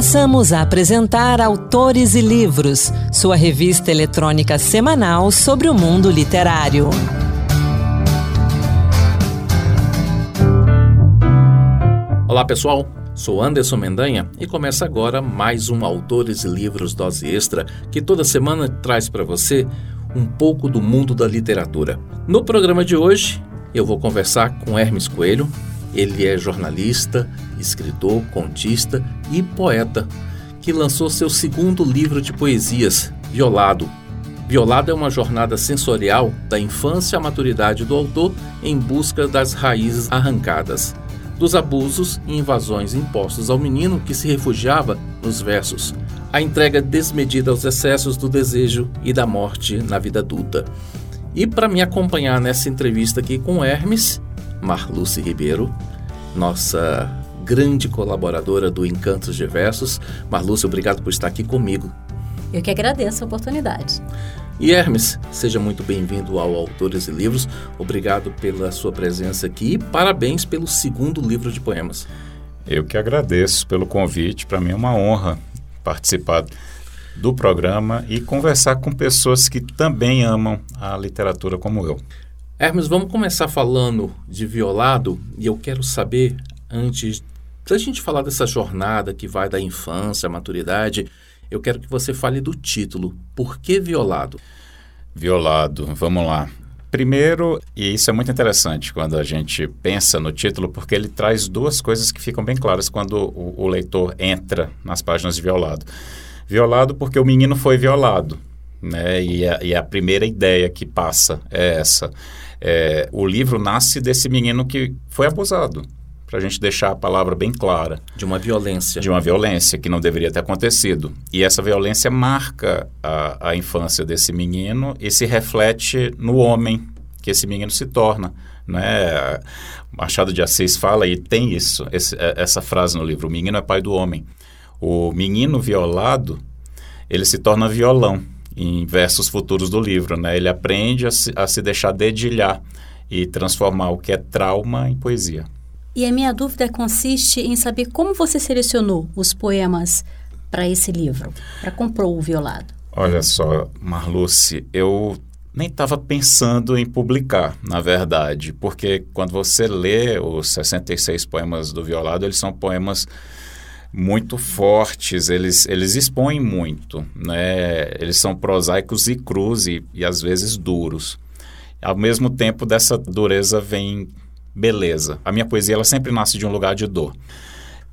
Passamos a apresentar Autores e Livros, sua revista eletrônica semanal sobre o mundo literário. Olá pessoal, sou Anderson Mendanha e começa agora mais um Autores e Livros Dose Extra que toda semana traz para você um pouco do mundo da literatura. No programa de hoje, eu vou conversar com Hermes Coelho. Ele é jornalista, escritor, contista e poeta, que lançou seu segundo livro de poesias, Violado. Violado é uma jornada sensorial da infância à maturidade do autor em busca das raízes arrancadas dos abusos e invasões impostos ao menino que se refugiava nos versos, a entrega desmedida aos excessos do desejo e da morte na vida adulta. E para me acompanhar nessa entrevista aqui com Hermes, Marluce Ribeiro, nossa grande colaboradora do Encantos de Versos. Marluce, obrigado por estar aqui comigo. Eu que agradeço a oportunidade. E Hermes, seja muito bem-vindo ao Autores e Livros. Obrigado pela sua presença aqui e parabéns pelo segundo livro de poemas. Eu que agradeço pelo convite. Para mim é uma honra participar do programa e conversar com pessoas que também amam a literatura como eu. Hermes, vamos começar falando de Violado e eu quero saber, antes da gente falar dessa jornada que vai da infância à maturidade, eu quero que você fale do título. Por que violado? Violado, vamos lá. Primeiro, e isso é muito interessante quando a gente pensa no título, porque ele traz duas coisas que ficam bem claras quando o, o leitor entra nas páginas de Violado. Violado porque o menino foi violado, né? E a, e a primeira ideia que passa é essa. É, o livro nasce desse menino que foi abusado para a gente deixar a palavra bem clara. De uma violência. De uma violência que não deveria ter acontecido. E essa violência marca a, a infância desse menino e se reflete no homem que esse menino se torna. Né? Machado de Assis fala, e tem isso, esse, é, essa frase no livro: o menino é pai do homem. O menino violado, ele se torna violão em versos futuros do livro. Né? Ele aprende a se, a se deixar dedilhar e transformar o que é trauma em poesia. E a minha dúvida consiste em saber como você selecionou os poemas para esse livro, para comprar o violado. Olha só, Marluce, eu nem estava pensando em publicar, na verdade, porque quando você lê os 66 poemas do Violado, eles são poemas muito fortes, eles, eles expõem muito, né? eles são prosaicos e crus e, e às vezes duros. Ao mesmo tempo, dessa dureza vem beleza. A minha poesia ela sempre nasce de um lugar de dor.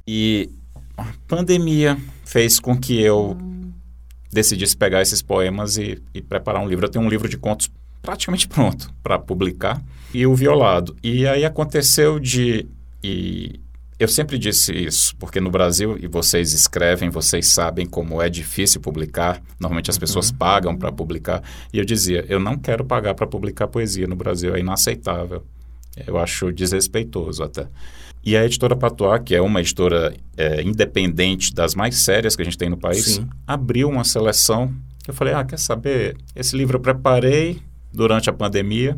E a pandemia fez com que eu decidisse pegar esses poemas e, e, preparar um livro. Eu tenho um livro de contos praticamente pronto para publicar e o violado. E aí aconteceu de e eu sempre disse isso, porque no Brasil, e vocês escrevem, vocês sabem como é difícil publicar. Normalmente as pessoas uhum. pagam para publicar. E eu dizia, eu não quero pagar para publicar poesia no Brasil, é inaceitável. Eu acho desrespeitoso até. E a editora Patois, que é uma editora é, independente das mais sérias que a gente tem no país, Sim. abriu uma seleção. Eu falei, ah, quer saber? Esse livro eu preparei durante a pandemia.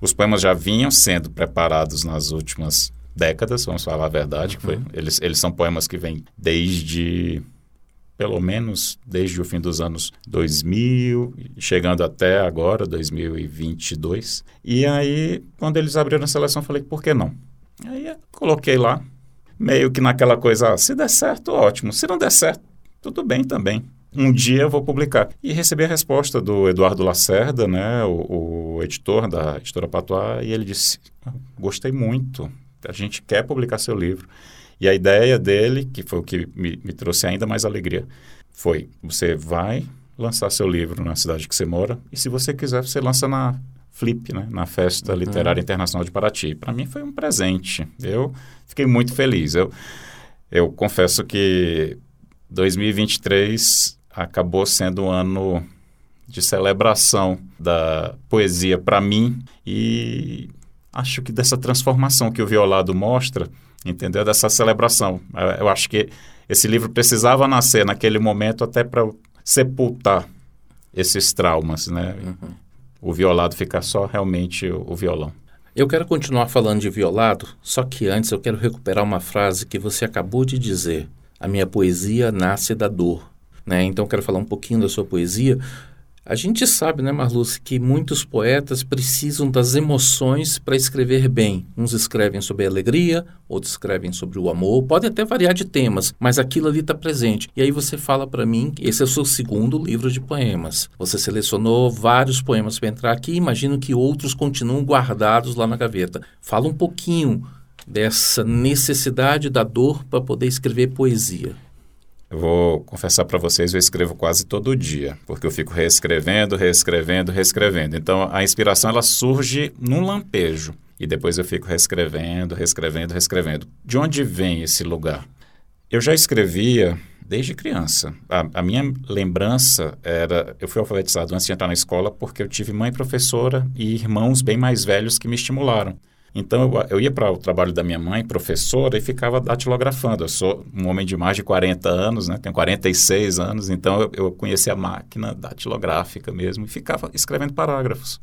Os poemas já vinham sendo preparados nas últimas décadas, vamos falar a verdade. Uhum. Foi, eles, eles são poemas que vêm desde pelo menos desde o fim dos anos 2000, chegando até agora, 2022. E aí, quando eles abriram a seleção, eu falei, por que não? Aí coloquei lá, meio que naquela coisa, ah, se der certo, ótimo. Se não der certo, tudo bem também. Um dia eu vou publicar. E recebi a resposta do Eduardo Lacerda, né, o, o editor da editora Patois, e ele disse: Gostei muito, a gente quer publicar seu livro. E a ideia dele, que foi o que me, me trouxe ainda mais alegria, foi: você vai lançar seu livro na cidade que você mora e, se você quiser, você lança na Flip, né, na Festa uhum. Literária Internacional de Paraty. Para mim foi um presente. Eu fiquei muito feliz. Eu, eu confesso que 2023 acabou sendo um ano de celebração da poesia para mim e acho que dessa transformação que o Violado mostra entendeu? Dessa celebração. Eu acho que esse livro precisava nascer naquele momento até para sepultar esses traumas, né? Uhum. O violado ficar só realmente o, o violão. Eu quero continuar falando de violado, só que antes eu quero recuperar uma frase que você acabou de dizer. A minha poesia nasce da dor. Né? Então, quero falar um pouquinho da sua poesia. A gente sabe, né, Marluce, que muitos poetas precisam das emoções para escrever bem. Uns escrevem sobre a alegria, outros escrevem sobre o amor, pode até variar de temas, mas aquilo ali está presente. E aí você fala para mim, esse é o seu segundo livro de poemas. Você selecionou vários poemas para entrar aqui, imagino que outros continuam guardados lá na gaveta. Fala um pouquinho dessa necessidade da dor para poder escrever poesia. Eu vou confessar para vocês, eu escrevo quase todo dia, porque eu fico reescrevendo, reescrevendo, reescrevendo. Então a inspiração ela surge num lampejo e depois eu fico reescrevendo, reescrevendo, reescrevendo. De onde vem esse lugar? Eu já escrevia desde criança. A, a, minha lembrança era. Eu fui alfabetizado antes de entrar na escola porque eu tive mãe professora e irmãos bem mais velhos que me estimularam. Então eu, eu ia para o trabalho da minha mãe, professora, e ficava datilografando. Eu sou um homem de mais de 40 anos, né? tenho 46 anos, então eu, eu conheci a máquina datilográfica mesmo e ficava escrevendo parágrafos.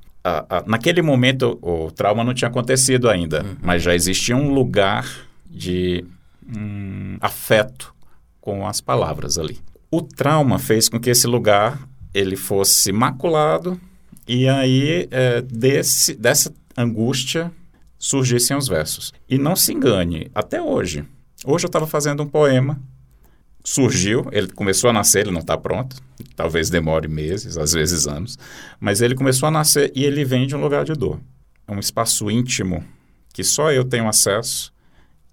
naquele momento o, o, trauma não tinha acontecido ainda, uhum. mas já existia um lugar de hum, afeto com as palavras ali. O trauma fez com que esse lugar ele fosse maculado e aí é, desse, dessa angústia surgissem os versos. E não se engane, até hoje. Hoje eu estava fazendo um poema, surgiu, ele começou a nascer, ele não está pronto, talvez demore meses, às vezes anos, mas ele começou a nascer e ele vem de um lugar de dor. É um espaço íntimo que só eu tenho acesso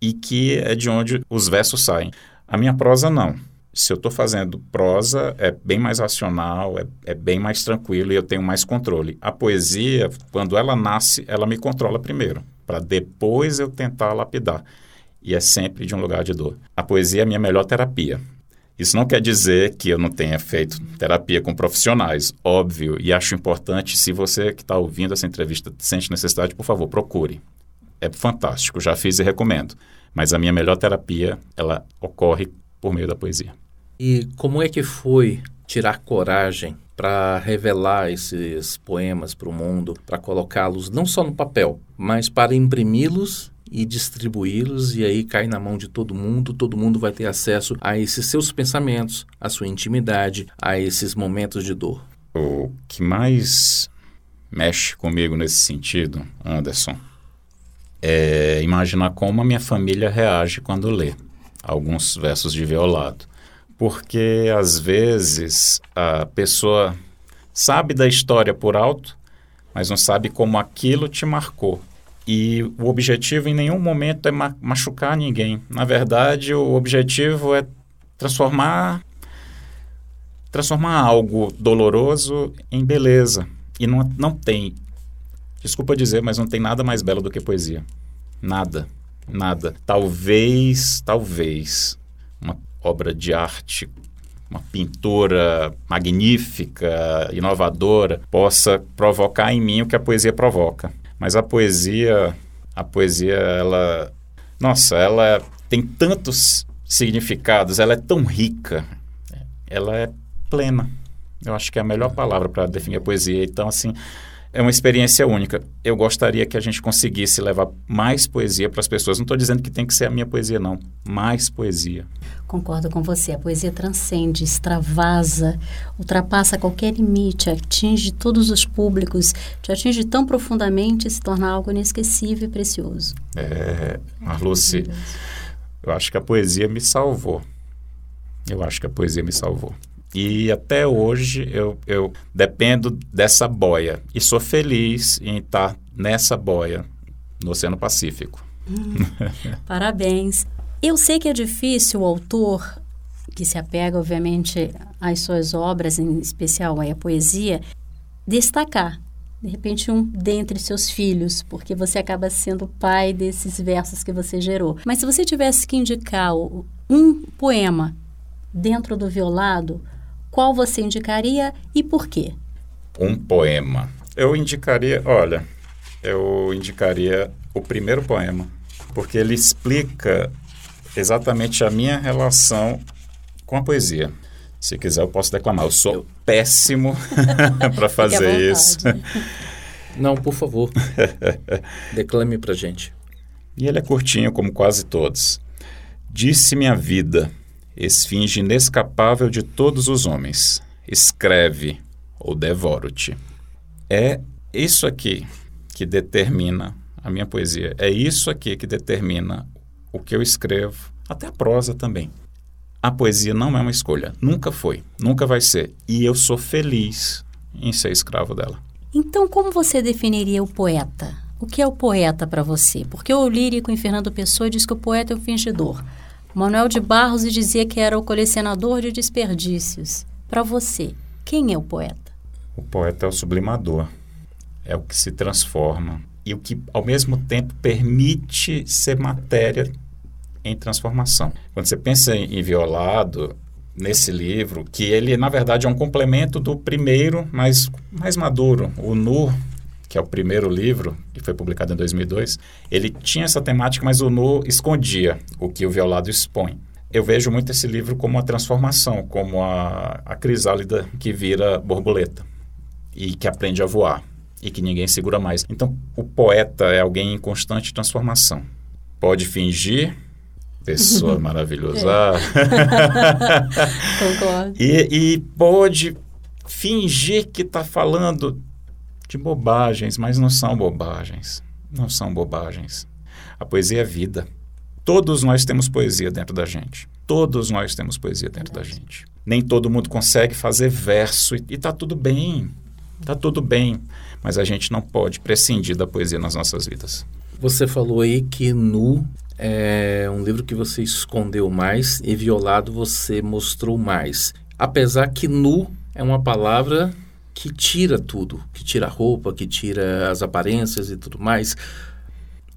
e que é de onde os versos saem. A minha prosa não. Se eu estou fazendo prosa, é bem mais racional, é, é bem mais tranquilo e eu tenho mais controle. A poesia, quando ela nasce, ela me controla primeiro para depois eu tentar lapidar. E é sempre de um lugar de dor. A poesia é a minha melhor terapia. Isso não quer dizer que eu não tenha feito terapia com profissionais, óbvio, e acho importante, se você que está ouvindo essa entrevista sente necessidade, por favor, procure. É fantástico, já fiz e recomendo. Mas a minha melhor terapia, ela ocorre por meio da poesia. E como é que foi tirar coragem para revelar esses poemas para o mundo, para colocá-los não só no papel, mas para imprimi-los e distribuí-los e aí cai na mão de todo mundo, todo mundo vai ter acesso a esses seus pensamentos, a sua intimidade, a esses momentos de dor. O que mais mexe comigo nesse sentido, Anderson, é imaginar como a minha família reage quando lê alguns versos de violado porque às vezes a pessoa sabe da história por alto, mas não sabe como aquilo te marcou. E o objetivo em nenhum momento é ma machucar ninguém. Na verdade, o objetivo é transformar transformar algo doloroso em beleza. E não, não tem, desculpa dizer, mas não tem nada mais belo do que poesia. Nada, nada. Talvez, talvez obra de arte, uma pintura magnífica, inovadora, possa provocar em mim o que a poesia provoca. Mas a poesia, a poesia, ela, nossa, ela tem tantos significados, ela é tão rica, ela é plena. Eu acho que é a melhor palavra para definir a poesia. Então, assim, é uma experiência única. Eu gostaria que a gente conseguisse levar mais poesia para as pessoas. Não estou dizendo que tem que ser a minha poesia, não. Mais poesia. Concordo com você. A poesia transcende, extravasa, ultrapassa qualquer limite, atinge todos os públicos, te atinge tão profundamente e se torna algo inesquecível e precioso. É, Marluce, eu acho que a poesia me salvou. Eu acho que a poesia me salvou. E até hoje eu, eu dependo dessa boia. E sou feliz em estar nessa boia no Oceano Pacífico. Hum, parabéns. Eu sei que é difícil o autor, que se apega, obviamente, às suas obras, em especial à poesia, destacar, de repente, um dentre seus filhos, porque você acaba sendo pai desses versos que você gerou. Mas se você tivesse que indicar um poema dentro do violado, qual você indicaria e por quê? Um poema. Eu indicaria, olha, eu indicaria o primeiro poema, porque ele explica exatamente a minha relação com a poesia. Se quiser, eu posso declamar. Eu sou eu... péssimo para fazer isso. Não, por favor. Declame para gente. E ele é curtinho, como quase todos. Disse minha vida, esfinge inescapável de todos os homens, escreve ou devoro-te. É isso aqui que determina a minha poesia. É isso aqui que determina o que eu escrevo, até a prosa também. A poesia não é uma escolha, nunca foi, nunca vai ser. E eu sou feliz em ser escravo dela. Então, como você definiria o poeta? O que é o poeta para você? Porque o lírico em Fernando Pessoa diz que o poeta é o fingidor. Manuel de Barros dizia que era o colecionador de desperdícios. Para você, quem é o poeta? O poeta é o sublimador, é o que se transforma e o que, ao mesmo tempo, permite ser matéria em transformação. Quando você pensa em Violado, nesse livro, que ele, na verdade, é um complemento do primeiro, mas mais maduro, o Nu, que é o primeiro livro, que foi publicado em 2002, ele tinha essa temática, mas o Nu escondia o que o Violado expõe. Eu vejo muito esse livro como uma transformação, como a, a crisálida que vira borboleta e que aprende a voar e que ninguém segura mais. Então, o poeta é alguém em constante transformação. Pode fingir, pessoa maravilhosa. É. Concordo. E, e pode fingir que está falando de bobagens, mas não são bobagens. Não são bobagens. A poesia é vida. Todos nós temos poesia dentro da gente. Todos nós temos poesia dentro da gente. Nem todo mundo consegue fazer verso e, está tudo bem. Está tudo bem. Mas a gente não pode prescindir da poesia nas nossas vidas. Você falou aí que nu é um livro que você escondeu mais e violado você mostrou mais. Apesar que nu é uma palavra que tira tudo, que tira a roupa, que tira as aparências e tudo mais.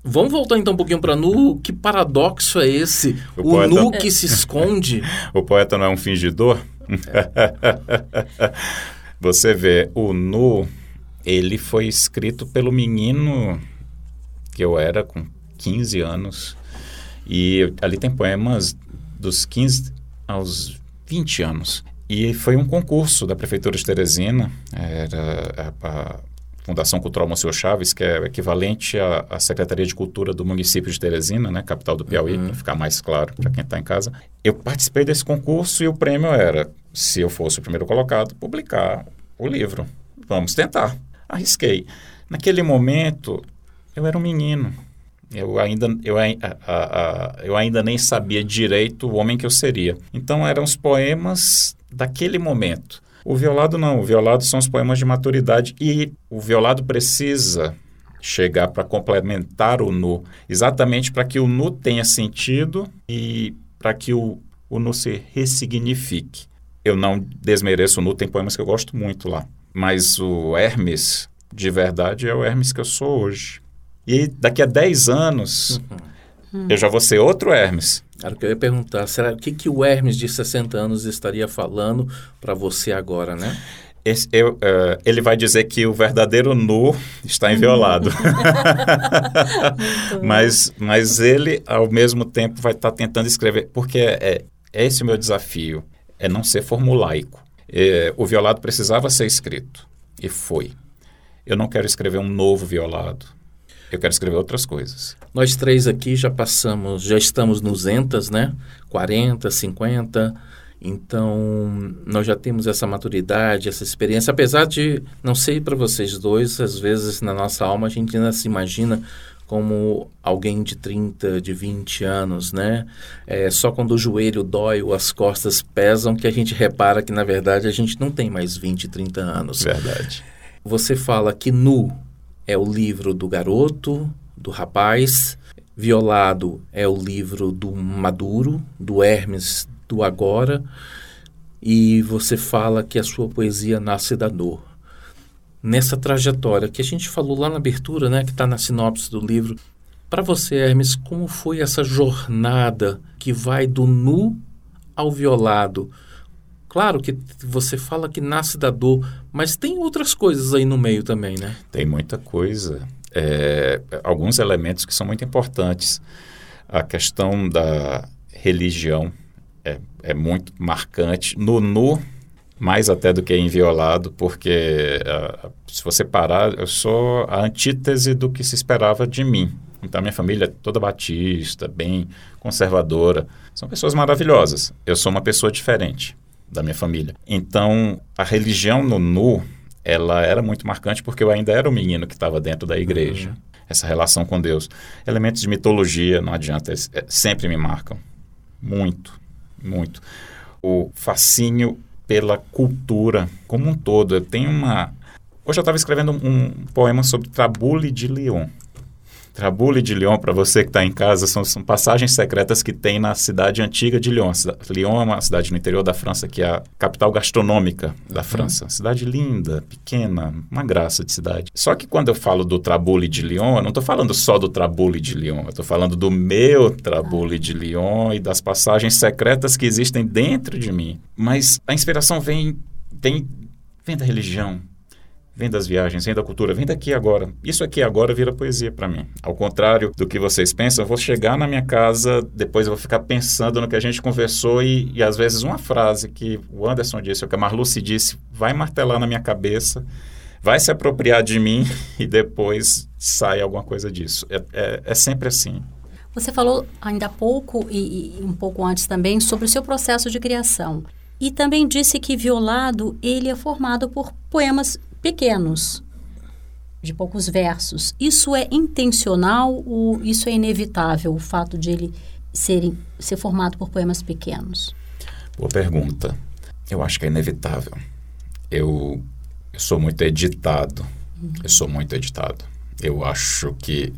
Vamos voltar então um pouquinho para nu. Que paradoxo é esse? O, o poeta... nu que se esconde. o poeta não é um fingidor? É. Você vê, o nu, ele foi escrito pelo menino que eu era com 15 anos. E ali tem poemas dos 15 aos 20 anos. E foi um concurso da Prefeitura de Teresina, era a, Fundação Cultural Monsenhor Chaves, que é equivalente à, à, Secretaria de Cultura do município de Teresina, né, capital do Piauí, uhum. para ficar mais claro para quem está em casa. Eu participei desse concurso e o prêmio era, se eu fosse o primeiro colocado, publicar o livro. Vamos tentar. Arrisquei. Naquele momento, eu era um menino. Eu ainda, eu, a, a, a, eu ainda nem sabia direito o homem que eu seria. Então eram os poemas daquele momento. O violado não, o violado são os poemas de maturidade e o violado precisa chegar para complementar o nu, exatamente para que o nu tenha sentido e para que o, o nu se ressignifique. Eu não desmereço o nu, tem poemas que eu gosto muito lá, mas o Hermes, de verdade, é o Hermes que eu sou hoje. E daqui a 10 anos, uhum. Eu já vou ser outro Hermes. Era o que eu ia perguntar. Será o que, que o Hermes de 60 anos estaria falando para você agora, né? Esse, eu, uh, ele vai dizer que o verdadeiro nu está inviolado. mas, mas ele, ao mesmo tempo, vai estar tá tentando escrever. Porque é, é esse o meu desafio: é não ser formulaico. É, o violado precisava ser escrito. E foi. Eu não quero escrever um novo violado. Eu quero escrever outras coisas. Nós três aqui já passamos, já estamos nos entas, né? 40, 50. Então, nós já temos essa maturidade, essa experiência. Apesar de, não sei para vocês dois, às vezes na nossa alma a gente ainda se imagina como alguém de 30, de 20 anos, né? É só quando o joelho dói ou as costas pesam que a gente repara que, na verdade, a gente não tem mais 20, 30 anos. Verdade. Você fala que nu é o livro do garoto, do rapaz. Violado é o livro do maduro, do Hermes do agora. E você fala que a sua poesia nasce da dor. Nessa trajetória que a gente falou lá na abertura, né, que está na sinopse do livro, para você, Hermes, como foi essa jornada que vai do nu ao violado? Claro que você fala que nasce da dor, mas tem outras coisas aí no meio também, né? Tem muita coisa. É, alguns elementos que são muito importantes. A questão da religião é, é muito marcante. No nu, mais até do que inviolado, porque se você parar, eu sou a antítese do que se esperava de mim. Então, minha família é toda batista, bem conservadora. São pessoas maravilhosas. Eu sou uma pessoa diferente da minha família. Então, a religião no nu, ela era muito marcante porque eu ainda era o menino que estava dentro da igreja. Uhum. Essa relação com Deus. Elementos de mitologia, não adianta, é, sempre me marcam. Muito, muito. O fascínio pela cultura como um todo. Eu tenho uma... Hoje eu estava escrevendo um, um poema sobre Trabule de Lyon. Trabule de Lyon, para você que está em casa, são, são, passagens secretas que tem na cidade antiga de Lyon. Lyon é uma cidade no interior da França que é a capital gastronômica da uhum. França. Cidade linda, pequena, uma graça de cidade. Só que quando eu falo do Trabule de Lyon, eu não estou falando só do Trabule de Lyon, eu estou falando do meu Trabule de Lyon e das passagens secretas que existem dentro de mim. Mas a inspiração vem, vem, vem da religião, vem das viagens, vem da cultura, vem daqui agora. Isso aqui agora vira poesia para mim. Ao contrário do que vocês pensam, eu vou chegar na minha casa, depois eu vou ficar pensando no que a gente conversou e, e às vezes uma frase que o Anderson disse, ou que a Marluce disse, vai martelar na minha cabeça, vai se apropriar de mim e depois sai alguma coisa disso. É, é, é sempre assim. Você falou ainda há pouco e, e um pouco antes também sobre o seu processo de criação. E também disse que Violado ele é formado por poemas pequenos, de poucos versos. Isso é intencional ou isso é inevitável, o fato de ele ser, ser formado por poemas pequenos? Boa pergunta. Eu acho que é inevitável. Eu, eu sou muito editado. Uhum. Eu sou muito editado. Eu acho que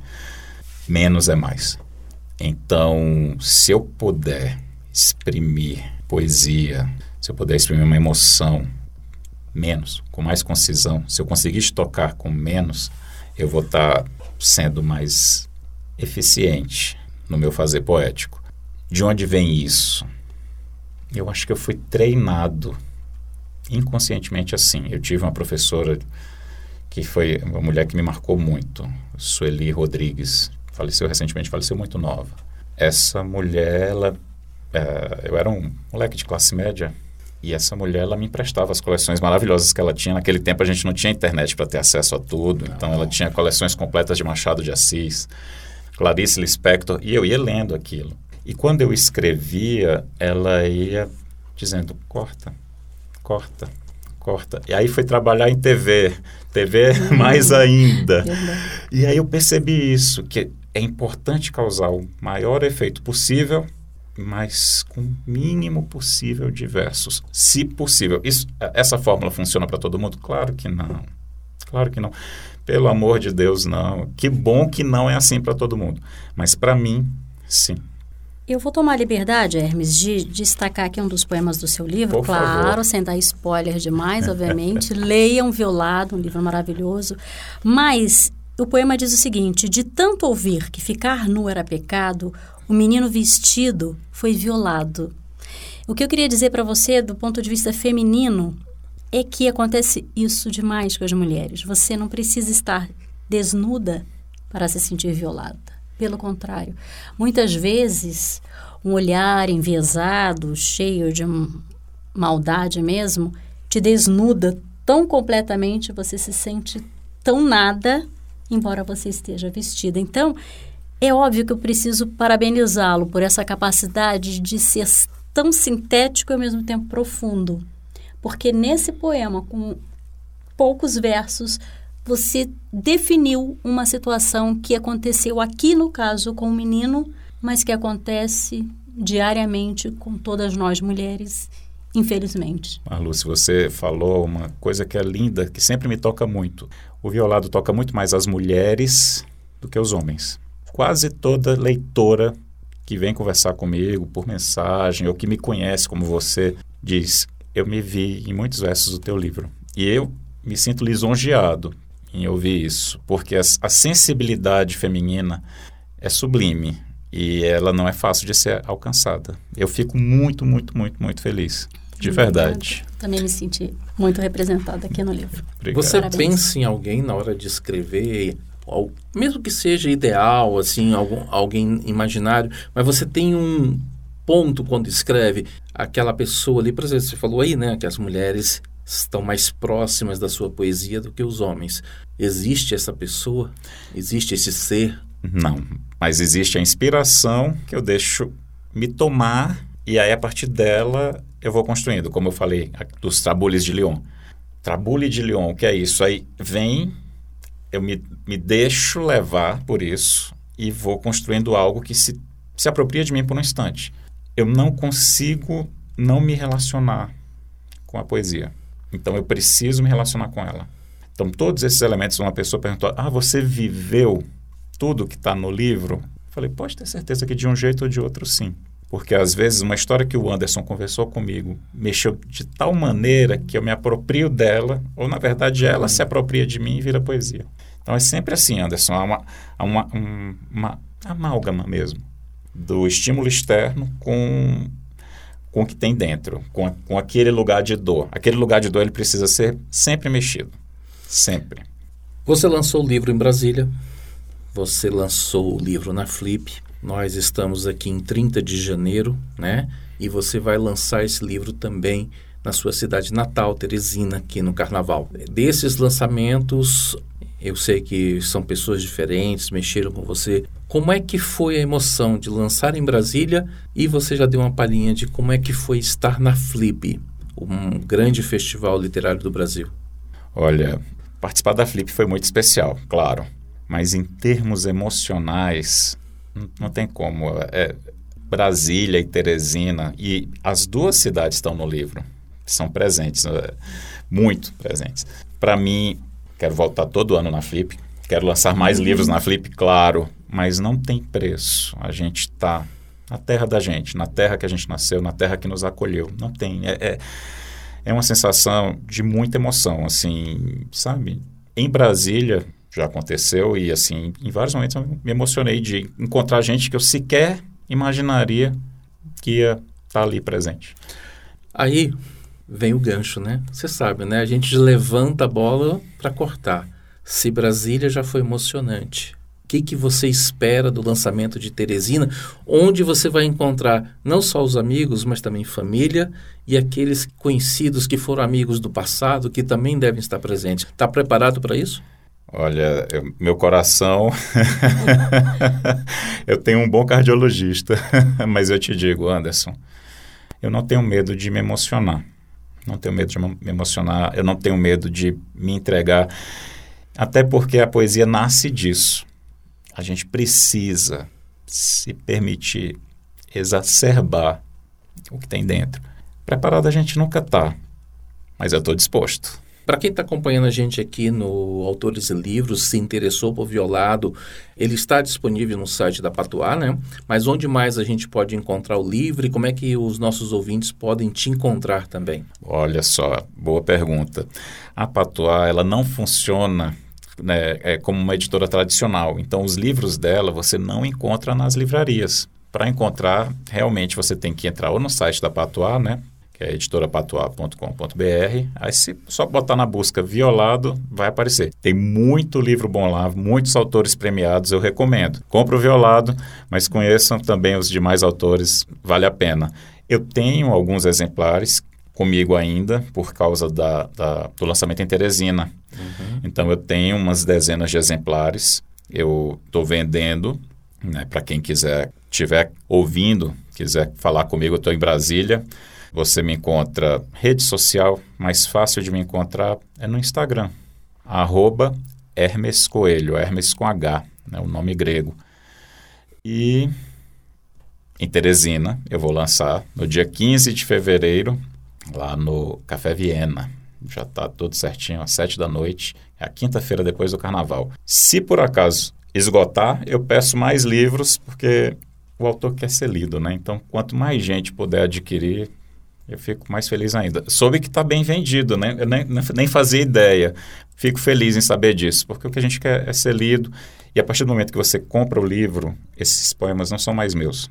menos é mais. Então, se eu puder exprimir poesia, se eu puder exprimir uma emoção, menos, com mais concisão, se eu conseguir tocar com menos, eu vou estar tá sendo mais eficiente no meu fazer poético. De onde vem isso? Eu acho que eu fui treinado inconscientemente assim. Eu tive uma professora que foi uma mulher que me marcou muito, Sueli Rodrigues, faleceu recentemente, faleceu muito nova. Essa mulher, ela, é, eu era um moleque de classe média, e essa mulher, ela me emprestava as coleções maravilhosas que ela tinha. Naquele tempo a gente não tinha internet para ter acesso a tudo. Não. Então ela tinha coleções completas de Machado de Assis, Clarice Lispector, e eu ia lendo aquilo. E quando eu escrevia, ela ia dizendo: corta, corta, corta. E aí foi trabalhar em TV, TV mais ainda. e aí eu percebi isso, que é importante causar o maior efeito possível mas com o mínimo possível de versos, se possível. Isso, essa fórmula funciona para todo mundo? Claro que não. Claro que não. Pelo amor de Deus, não. Que bom que não é assim para todo mundo. Mas para mim, sim. Eu vou tomar a liberdade, Hermes, de destacar aqui um dos poemas do seu livro, Por claro, favor. sem dar spoiler demais, obviamente. Leiam Violado, um livro maravilhoso. Mas o poema diz o seguinte: De tanto ouvir que ficar nu era pecado, o menino vestido foi violado. O que eu queria dizer para você, do ponto de vista feminino, é que acontece isso demais com as mulheres. Você não precisa estar desnuda para se sentir violada. Pelo contrário, muitas vezes um olhar enviesado, cheio de maldade mesmo, te desnuda tão completamente, você se sente tão nada, embora você esteja vestida. Então, é óbvio que eu preciso parabenizá-lo por essa capacidade de ser tão sintético e ao mesmo tempo profundo. Porque nesse poema, com poucos versos, você definiu uma situação que aconteceu aqui no caso com o menino, mas que acontece diariamente com todas nós mulheres, infelizmente. Marlu, se você falou uma coisa que é linda, que sempre me toca muito. O violado toca muito mais as mulheres do que os homens quase toda leitora que vem conversar comigo por mensagem ou que me conhece como você diz: Eu me vi em muitos versos do teu livro. E eu me sinto lisonjeado em ouvir isso, porque a, a sensibilidade feminina é sublime e ela não é fácil de ser alcançada. Eu fico muito, muito, muito, muito feliz. De verdade. Também me senti muito representada aqui no livro. Obrigado. Você Parabéns. pensa em alguém na hora de escrever mesmo que seja ideal, assim, algum, alguém imaginário, mas você tem um ponto quando escreve aquela pessoa ali, por exemplo, você falou aí, né, que as mulheres estão mais próximas da sua poesia do que os homens. Existe essa pessoa? Existe esse ser? Não, mas existe a inspiração que eu deixo me tomar e aí a partir dela eu vou construindo, como eu falei, dos trabules de Lyon. Trabule de Lyon, o que é isso? Aí vem, eu me, me deixo levar por isso e vou construindo algo que se, se apropria de mim por um instante. Eu não consigo não me relacionar com a poesia. Então eu preciso me relacionar com ela. Então todos esses elementos, uma pessoa perguntou: "Ah, você viveu tudo que está no livro?" Eu falei: "Pode ter certeza que de um jeito ou de outro, sim." Porque às vezes uma história que o Anderson conversou comigo mexeu de tal maneira que eu me aproprio dela, ou na verdade ela se apropria de mim e vira poesia. Então é sempre assim, Anderson, há uma, há uma, um, uma amálgama mesmo do estímulo externo com com o que tem dentro, com, com aquele lugar de dor. Aquele lugar de dor ele precisa ser sempre mexido, sempre. Você lançou o livro em Brasília, você lançou o livro na Flip, nós estamos aqui em 30 de janeiro, né? E você vai lançar esse livro também na sua cidade natal, Teresina, aqui no Carnaval. Desses lançamentos, eu sei que são pessoas diferentes, mexeram com você. Como é que foi a emoção de lançar em Brasília e você já deu uma palhinha de como é que foi estar na Flip, um grande festival literário do Brasil? Olha, participar da Flip foi muito especial, claro. Mas em termos emocionais, não tem como. É, Brasília e Teresina, e as duas cidades estão no livro, são presentes, é, muito presentes. Para mim, quero voltar todo ano na Flip, quero lançar mais uhum. livros na Flip, claro, mas não tem preço. A gente está na terra da gente, na terra que a gente nasceu, na terra que nos acolheu. Não tem. É, é, é uma sensação de muita emoção, assim, sabe? Em Brasília, já aconteceu e assim, em vários momentos eu me emocionei de encontrar gente que eu sequer imaginaria que ia estar ali presente. Aí vem o gancho, né? Você sabe, né? A gente levanta a bola para cortar. Se Brasília já foi emocionante, o que, que você espera do lançamento de Teresina, onde você vai encontrar não só os amigos, mas também família e aqueles conhecidos que foram amigos do passado, que também devem estar presentes. Está preparado para isso? Olha, eu, meu coração. eu tenho um bom cardiologista, mas eu te digo, Anderson, eu não tenho medo de me emocionar. Não tenho medo de me emocionar, eu não tenho medo de me entregar. Até porque a poesia nasce disso. A gente precisa se permitir exacerbar o que tem dentro. Preparado a gente nunca está, mas eu estou disposto. Para quem está acompanhando a gente aqui no Autores e Livros, se interessou por Violado, ele está disponível no site da Patuá, né? Mas onde mais a gente pode encontrar o livro e como é que os nossos ouvintes podem te encontrar também? Olha só, boa pergunta. A Patuá, ela não funciona né, é como uma editora tradicional. Então, os livros dela você não encontra nas livrarias. Para encontrar, realmente você tem que entrar ou no site da Patuá, né? Que é editorapatuá.com.br. Aí se só botar na busca Violado, vai aparecer. Tem muito livro bom lá, muitos autores premiados, eu recomendo. Compre o Violado, mas conheçam também os demais autores, vale a pena. Eu tenho alguns exemplares comigo ainda, por causa da, da do lançamento em Teresina. Uhum. Então eu tenho umas dezenas de exemplares, eu estou vendendo, né, para quem quiser, estiver ouvindo, quiser falar comigo, eu estou em Brasília, você me encontra rede social, mais fácil de me encontrar é no Instagram, arroba Hermes Coelho, Hermes com H, né, o nome grego. E em Teresina, eu vou lançar no dia 15 de fevereiro, lá no Café Viena. Já está tudo certinho, às sete da noite, é a quinta-feira depois do carnaval. Se por acaso esgotar, eu peço mais livros, porque o autor quer ser lido, né? Então, quanto mais gente puder adquirir, eu fico mais feliz ainda. Soube que está bem vendido, né? Eu nem, nem fazia ideia. Fico feliz em saber disso, porque o que a gente quer é ser lido. E a partir do momento que você compra o livro, esses poemas não são mais meus,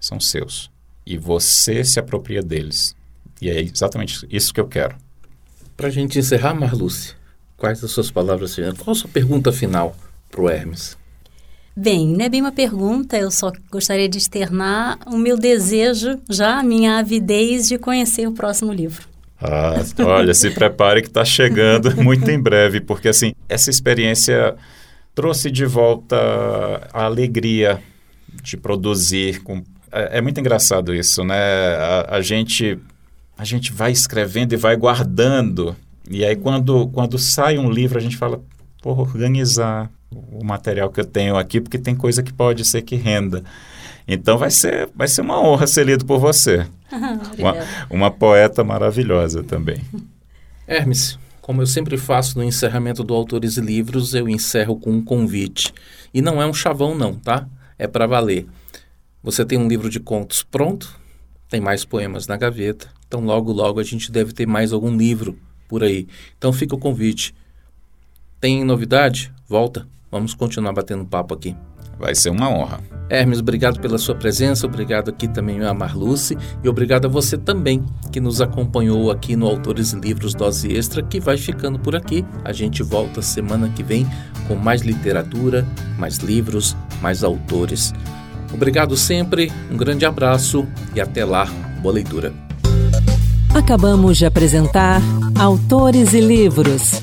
são seus. E você se apropria deles. E é exatamente isso que eu quero. Para a gente encerrar, Marluce, quais as suas palavras finais? Qual a sua pergunta final para o Hermes? Bem, não é bem uma pergunta, eu só gostaria de externar o meu desejo, já a minha avidez de conhecer o próximo livro. Ah, olha, se prepare que está chegando muito em breve, porque assim, essa experiência trouxe de volta a alegria de produzir. Com, é, é muito engraçado isso, né? A, a, gente, a gente vai escrevendo e vai guardando. E aí, quando, quando sai um livro, a gente fala, por organizar o material que eu tenho aqui, porque tem coisa que pode ser que renda. Então vai ser, vai ser uma honra ser lido por você. uma, uma poeta maravilhosa também. Hermes, como eu sempre faço no encerramento do Autores e Livros, eu encerro com um convite. E não é um chavão não, tá? É para valer. Você tem um livro de contos pronto, tem mais poemas na gaveta, então logo logo a gente deve ter mais algum livro por aí. Então fica o convite. Tem novidade? Volta. Vamos continuar batendo papo aqui. Vai ser uma honra. Hermes, obrigado pela sua presença, obrigado aqui também a Marluce e obrigado a você também que nos acompanhou aqui no Autores e Livros Dose Extra, que vai ficando por aqui. A gente volta semana que vem com mais literatura, mais livros, mais autores. Obrigado sempre, um grande abraço e até lá. Boa leitura. Acabamos de apresentar Autores e Livros,